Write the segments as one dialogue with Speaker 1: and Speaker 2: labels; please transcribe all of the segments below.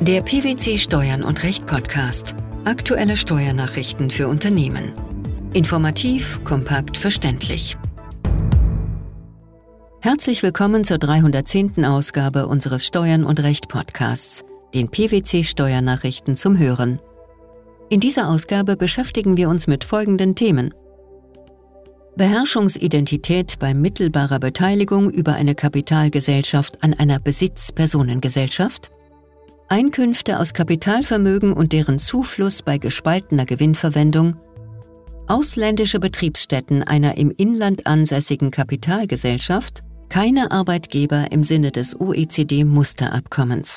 Speaker 1: Der PwC Steuern und Recht Podcast. Aktuelle Steuernachrichten für Unternehmen. Informativ, kompakt, verständlich. Herzlich willkommen zur 310. Ausgabe unseres Steuern und Recht Podcasts, den PwC Steuernachrichten zum Hören. In dieser Ausgabe beschäftigen wir uns mit folgenden Themen. Beherrschungsidentität bei mittelbarer Beteiligung über eine Kapitalgesellschaft an einer Besitzpersonengesellschaft, Einkünfte aus Kapitalvermögen und deren Zufluss bei gespaltener Gewinnverwendung, ausländische Betriebsstätten einer im Inland ansässigen Kapitalgesellschaft, keine Arbeitgeber im Sinne des OECD-Musterabkommens.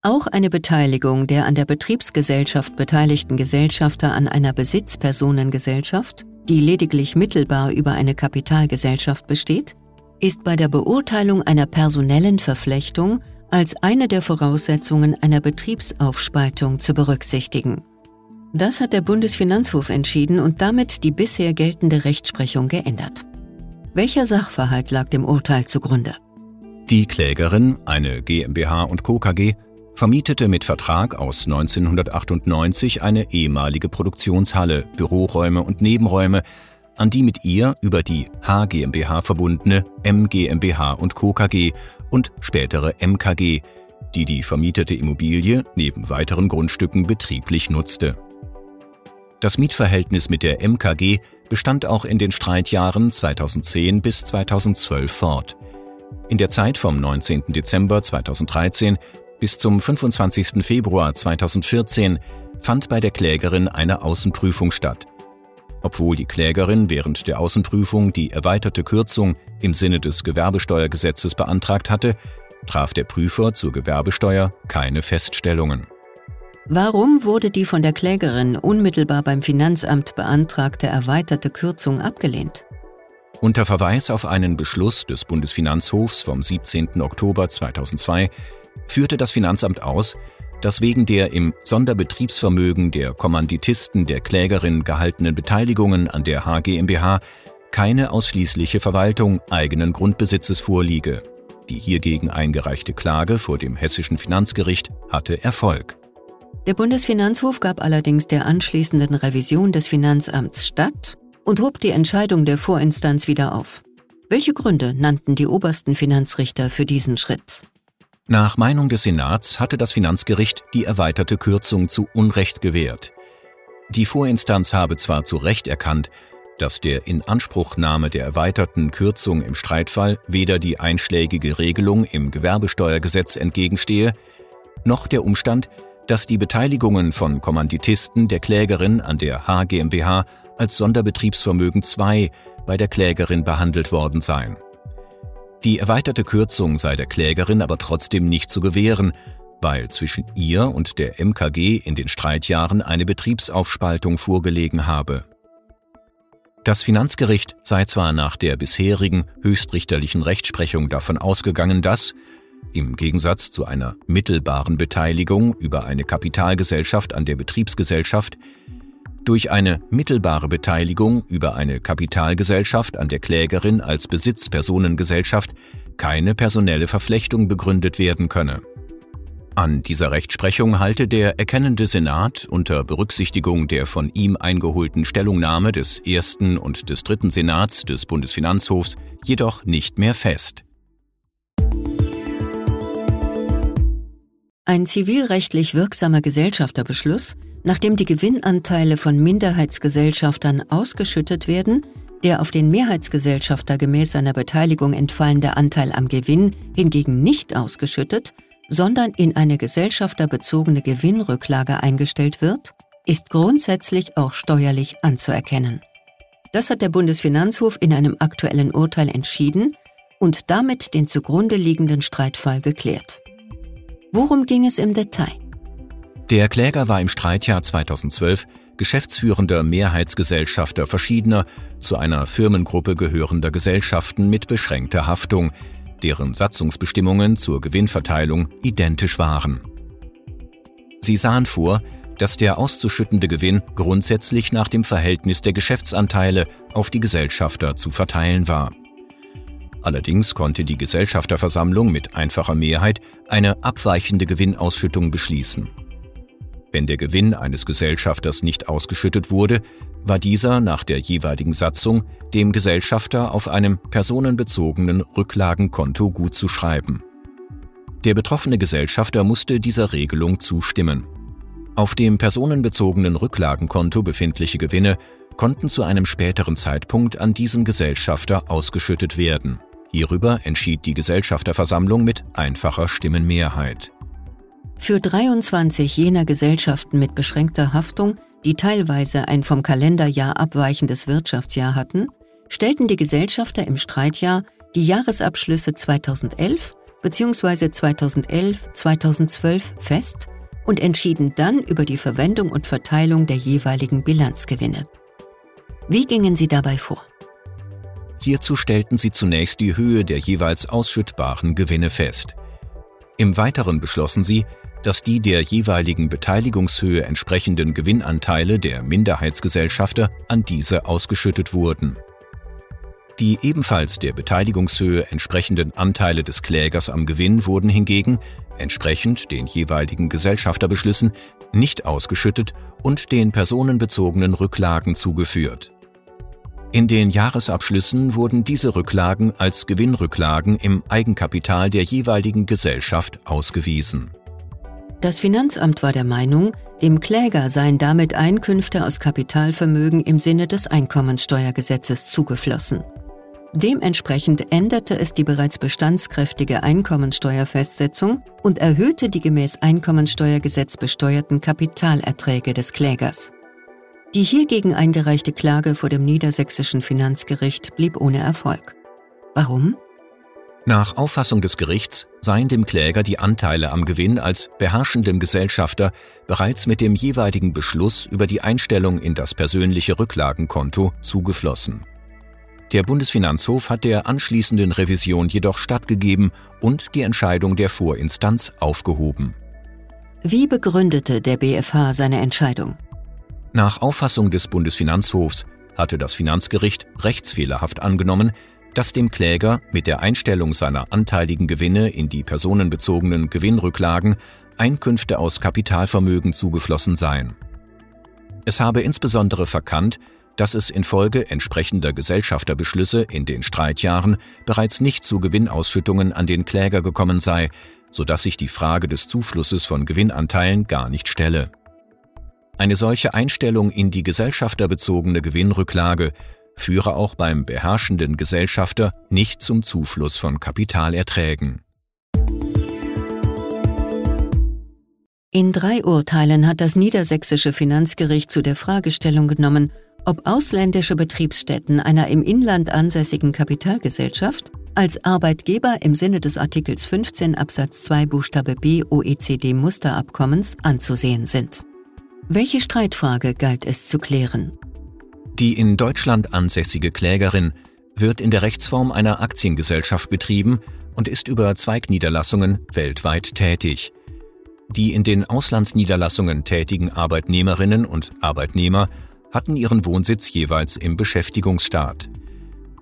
Speaker 1: Auch eine Beteiligung der an der Betriebsgesellschaft beteiligten Gesellschafter an einer Besitzpersonengesellschaft, die lediglich mittelbar über eine Kapitalgesellschaft besteht, ist bei der Beurteilung einer personellen Verflechtung als eine der Voraussetzungen einer Betriebsaufspaltung zu berücksichtigen. Das hat der Bundesfinanzhof entschieden und damit die bisher geltende Rechtsprechung geändert. Welcher Sachverhalt lag dem Urteil zugrunde?
Speaker 2: Die Klägerin, eine GmbH und Co. KG, vermietete mit Vertrag aus 1998 eine ehemalige Produktionshalle, Büroräume und Nebenräume an die mit ihr über die H GmbH verbundene M GmbH und Co. KG und spätere MKG, die die vermietete Immobilie neben weiteren Grundstücken betrieblich nutzte. Das Mietverhältnis mit der MKG bestand auch in den Streitjahren 2010 bis 2012 fort. In der Zeit vom 19. Dezember 2013 bis zum 25. Februar 2014 fand bei der Klägerin eine Außenprüfung statt – obwohl die Klägerin während der Außenprüfung die erweiterte Kürzung im Sinne des Gewerbesteuergesetzes beantragt hatte, traf der Prüfer zur Gewerbesteuer keine Feststellungen.
Speaker 1: Warum wurde die von der Klägerin unmittelbar beim Finanzamt beantragte erweiterte Kürzung abgelehnt?
Speaker 2: Unter Verweis auf einen Beschluss des Bundesfinanzhofs vom 17. Oktober 2002 führte das Finanzamt aus, dass wegen der im Sonderbetriebsvermögen der Kommanditisten der Klägerin gehaltenen Beteiligungen an der HGMBH keine ausschließliche Verwaltung eigenen Grundbesitzes vorliege. Die hiergegen eingereichte Klage vor dem hessischen Finanzgericht hatte Erfolg.
Speaker 1: Der Bundesfinanzhof gab allerdings der anschließenden Revision des Finanzamts statt und hob die Entscheidung der Vorinstanz wieder auf. Welche Gründe nannten die obersten Finanzrichter für diesen Schritt?
Speaker 2: Nach Meinung des Senats hatte das Finanzgericht die erweiterte Kürzung zu Unrecht gewährt. Die Vorinstanz habe zwar zu Recht erkannt, dass der Inanspruchnahme der erweiterten Kürzung im Streitfall weder die einschlägige Regelung im Gewerbesteuergesetz entgegenstehe, noch der Umstand, dass die Beteiligungen von Kommanditisten der Klägerin an der HGMBH als Sonderbetriebsvermögen 2 bei der Klägerin behandelt worden seien. Die erweiterte Kürzung sei der Klägerin aber trotzdem nicht zu gewähren, weil zwischen ihr und der MKG in den Streitjahren eine Betriebsaufspaltung vorgelegen habe. Das Finanzgericht sei zwar nach der bisherigen höchstrichterlichen Rechtsprechung davon ausgegangen, dass, im Gegensatz zu einer mittelbaren Beteiligung über eine Kapitalgesellschaft an der Betriebsgesellschaft, durch eine mittelbare Beteiligung über eine Kapitalgesellschaft an der Klägerin als Besitzpersonengesellschaft keine personelle Verflechtung begründet werden könne. An dieser Rechtsprechung halte der erkennende Senat unter Berücksichtigung der von ihm eingeholten Stellungnahme des ersten und des dritten Senats des Bundesfinanzhofs jedoch nicht mehr fest.
Speaker 1: Ein zivilrechtlich wirksamer Gesellschafterbeschluss nachdem die Gewinnanteile von Minderheitsgesellschaftern ausgeschüttet werden, der auf den Mehrheitsgesellschafter gemäß seiner Beteiligung entfallende Anteil am Gewinn hingegen nicht ausgeschüttet, sondern in eine gesellschafterbezogene Gewinnrücklage eingestellt wird, ist grundsätzlich auch steuerlich anzuerkennen. Das hat der Bundesfinanzhof in einem aktuellen Urteil entschieden und damit den zugrunde liegenden Streitfall geklärt. Worum ging es im Detail?
Speaker 2: Der Kläger war im Streitjahr 2012 geschäftsführender Mehrheitsgesellschafter verschiedener, zu einer Firmengruppe gehörender Gesellschaften mit beschränkter Haftung, deren Satzungsbestimmungen zur Gewinnverteilung identisch waren. Sie sahen vor, dass der auszuschüttende Gewinn grundsätzlich nach dem Verhältnis der Geschäftsanteile auf die Gesellschafter zu verteilen war. Allerdings konnte die Gesellschafterversammlung mit einfacher Mehrheit eine abweichende Gewinnausschüttung beschließen. Wenn der Gewinn eines Gesellschafters nicht ausgeschüttet wurde, war dieser nach der jeweiligen Satzung dem Gesellschafter auf einem personenbezogenen Rücklagenkonto gutzuschreiben. Der betroffene Gesellschafter musste dieser Regelung zustimmen. Auf dem personenbezogenen Rücklagenkonto befindliche Gewinne konnten zu einem späteren Zeitpunkt an diesen Gesellschafter ausgeschüttet werden. Hierüber entschied die Gesellschafterversammlung mit einfacher Stimmenmehrheit.
Speaker 1: Für 23 jener Gesellschaften mit beschränkter Haftung, die teilweise ein vom Kalenderjahr abweichendes Wirtschaftsjahr hatten, stellten die Gesellschafter im Streitjahr die Jahresabschlüsse 2011 bzw. 2011-2012 fest und entschieden dann über die Verwendung und Verteilung der jeweiligen Bilanzgewinne. Wie gingen sie dabei vor?
Speaker 2: Hierzu stellten sie zunächst die Höhe der jeweils ausschüttbaren Gewinne fest. Im Weiteren beschlossen sie, dass die der jeweiligen Beteiligungshöhe entsprechenden Gewinnanteile der Minderheitsgesellschafter an diese ausgeschüttet wurden. Die ebenfalls der Beteiligungshöhe entsprechenden Anteile des Klägers am Gewinn wurden hingegen, entsprechend den jeweiligen Gesellschafterbeschlüssen, nicht ausgeschüttet und den personenbezogenen Rücklagen zugeführt. In den Jahresabschlüssen wurden diese Rücklagen als Gewinnrücklagen im Eigenkapital der jeweiligen Gesellschaft ausgewiesen.
Speaker 1: Das Finanzamt war der Meinung, dem Kläger seien damit Einkünfte aus Kapitalvermögen im Sinne des Einkommensteuergesetzes zugeflossen. Dementsprechend änderte es die bereits bestandskräftige Einkommensteuerfestsetzung und erhöhte die gemäß Einkommensteuergesetz besteuerten Kapitalerträge des Klägers. Die hiergegen eingereichte Klage vor dem niedersächsischen Finanzgericht blieb ohne Erfolg. Warum?
Speaker 2: Nach Auffassung des Gerichts seien dem Kläger die Anteile am Gewinn als beherrschendem Gesellschafter bereits mit dem jeweiligen Beschluss über die Einstellung in das persönliche Rücklagenkonto zugeflossen. Der Bundesfinanzhof hat der anschließenden Revision jedoch stattgegeben und die Entscheidung der Vorinstanz aufgehoben.
Speaker 1: Wie begründete der BfH seine Entscheidung?
Speaker 2: Nach Auffassung des Bundesfinanzhofs hatte das Finanzgericht rechtsfehlerhaft angenommen, dass dem Kläger mit der Einstellung seiner anteiligen Gewinne in die personenbezogenen Gewinnrücklagen Einkünfte aus Kapitalvermögen zugeflossen seien. Es habe insbesondere verkannt, dass es infolge entsprechender Gesellschafterbeschlüsse in den Streitjahren bereits nicht zu Gewinnausschüttungen an den Kläger gekommen sei, so dass sich die Frage des Zuflusses von Gewinnanteilen gar nicht stelle. Eine solche Einstellung in die gesellschafterbezogene Gewinnrücklage führe auch beim beherrschenden Gesellschafter nicht zum Zufluss von Kapitalerträgen.
Speaker 1: In drei Urteilen hat das niedersächsische Finanzgericht zu der Fragestellung genommen, ob ausländische Betriebsstätten einer im Inland ansässigen Kapitalgesellschaft als Arbeitgeber im Sinne des Artikels 15 Absatz 2 Buchstabe b OECD Musterabkommens anzusehen sind. Welche Streitfrage galt es zu klären?
Speaker 2: Die in Deutschland ansässige Klägerin wird in der Rechtsform einer Aktiengesellschaft betrieben und ist über Zweigniederlassungen weltweit tätig. Die in den Auslandsniederlassungen tätigen Arbeitnehmerinnen und Arbeitnehmer hatten ihren Wohnsitz jeweils im Beschäftigungsstaat.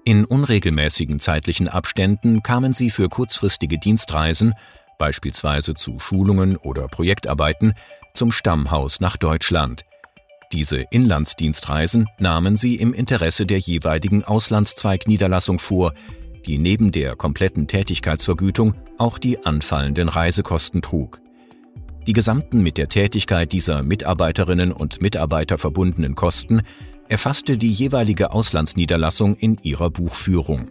Speaker 2: In unregelmäßigen zeitlichen Abständen kamen sie für kurzfristige Dienstreisen, beispielsweise zu Schulungen oder Projektarbeiten, zum Stammhaus nach Deutschland. Diese Inlandsdienstreisen nahmen sie im Interesse der jeweiligen Auslandszweigniederlassung vor, die neben der kompletten Tätigkeitsvergütung auch die anfallenden Reisekosten trug. Die gesamten mit der Tätigkeit dieser Mitarbeiterinnen und Mitarbeiter verbundenen Kosten erfasste die jeweilige Auslandsniederlassung in ihrer Buchführung.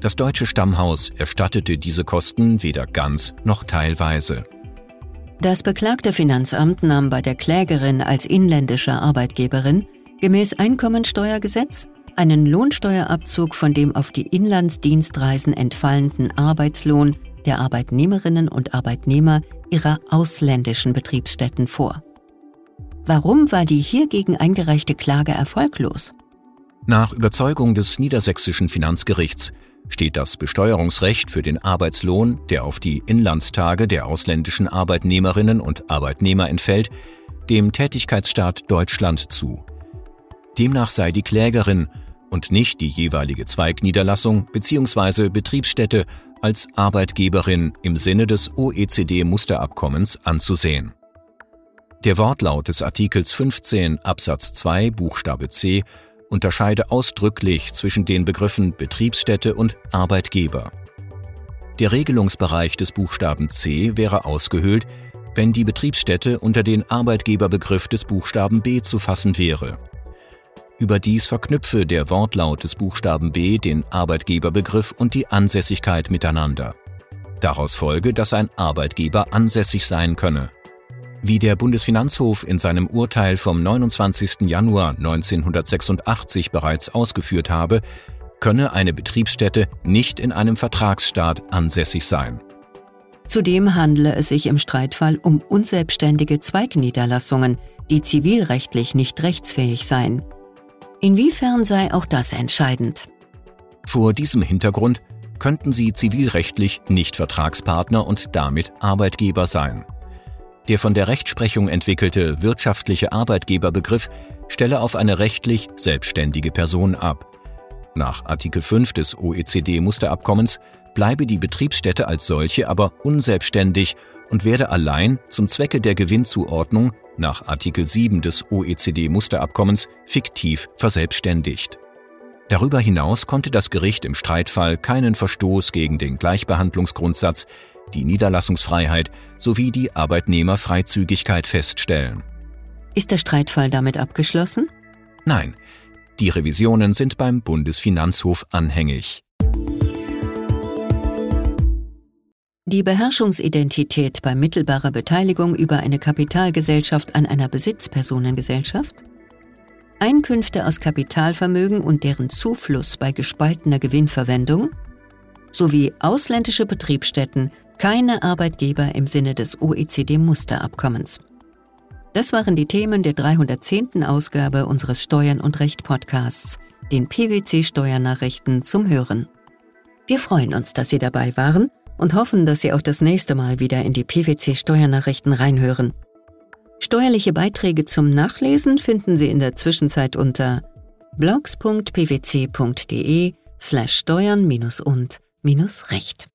Speaker 2: Das deutsche Stammhaus erstattete diese Kosten weder ganz noch teilweise.
Speaker 1: Das beklagte Finanzamt nahm bei der Klägerin als inländischer Arbeitgeberin gemäß Einkommensteuergesetz einen Lohnsteuerabzug von dem auf die Inlandsdienstreisen entfallenden Arbeitslohn der Arbeitnehmerinnen und Arbeitnehmer ihrer ausländischen Betriebsstätten vor. Warum war die hiergegen eingereichte Klage erfolglos?
Speaker 2: Nach Überzeugung des niedersächsischen Finanzgerichts steht das Besteuerungsrecht für den Arbeitslohn, der auf die Inlandstage der ausländischen Arbeitnehmerinnen und Arbeitnehmer entfällt, dem Tätigkeitsstaat Deutschland zu. Demnach sei die Klägerin, und nicht die jeweilige Zweigniederlassung bzw. Betriebsstätte als Arbeitgeberin im Sinne des OECD-Musterabkommens anzusehen. Der Wortlaut des Artikels 15 Absatz 2 Buchstabe c unterscheide ausdrücklich zwischen den Begriffen Betriebsstätte und Arbeitgeber. Der Regelungsbereich des Buchstaben c wäre ausgehöhlt, wenn die Betriebsstätte unter den Arbeitgeberbegriff des Buchstaben b zu fassen wäre. Überdies verknüpfe der Wortlaut des Buchstaben b den Arbeitgeberbegriff und die Ansässigkeit miteinander. Daraus folge, dass ein Arbeitgeber ansässig sein könne. Wie der Bundesfinanzhof in seinem Urteil vom 29. Januar 1986 bereits ausgeführt habe, könne eine Betriebsstätte nicht in einem Vertragsstaat ansässig sein.
Speaker 1: Zudem handle es sich im Streitfall um unselbstständige Zweigniederlassungen, die zivilrechtlich nicht rechtsfähig seien. Inwiefern sei auch das entscheidend?
Speaker 2: Vor diesem Hintergrund könnten sie zivilrechtlich nicht Vertragspartner und damit Arbeitgeber sein. Der von der Rechtsprechung entwickelte wirtschaftliche Arbeitgeberbegriff stelle auf eine rechtlich selbstständige Person ab. Nach Artikel 5 des OECD-Musterabkommens bleibe die Betriebsstätte als solche aber unselbstständig und werde allein zum Zwecke der Gewinnzuordnung nach Artikel 7 des OECD-Musterabkommens fiktiv verselbstständigt. Darüber hinaus konnte das Gericht im Streitfall keinen Verstoß gegen den Gleichbehandlungsgrundsatz die Niederlassungsfreiheit sowie die Arbeitnehmerfreizügigkeit feststellen.
Speaker 1: Ist der Streitfall damit abgeschlossen?
Speaker 2: Nein, die Revisionen sind beim Bundesfinanzhof anhängig.
Speaker 1: Die Beherrschungsidentität bei mittelbarer Beteiligung über eine Kapitalgesellschaft an einer Besitzpersonengesellschaft? Einkünfte aus Kapitalvermögen und deren Zufluss bei gespaltener Gewinnverwendung? Sowie ausländische Betriebsstätten keine Arbeitgeber im Sinne des OECD-Musterabkommens. Das waren die Themen der 310. Ausgabe unseres Steuern und Recht Podcasts, den PwC Steuernachrichten zum Hören. Wir freuen uns, dass Sie dabei waren und hoffen, dass Sie auch das nächste Mal wieder in die PwC Steuernachrichten reinhören. Steuerliche Beiträge zum Nachlesen finden Sie in der Zwischenzeit unter blogs.pwc.de slash steuern und recht.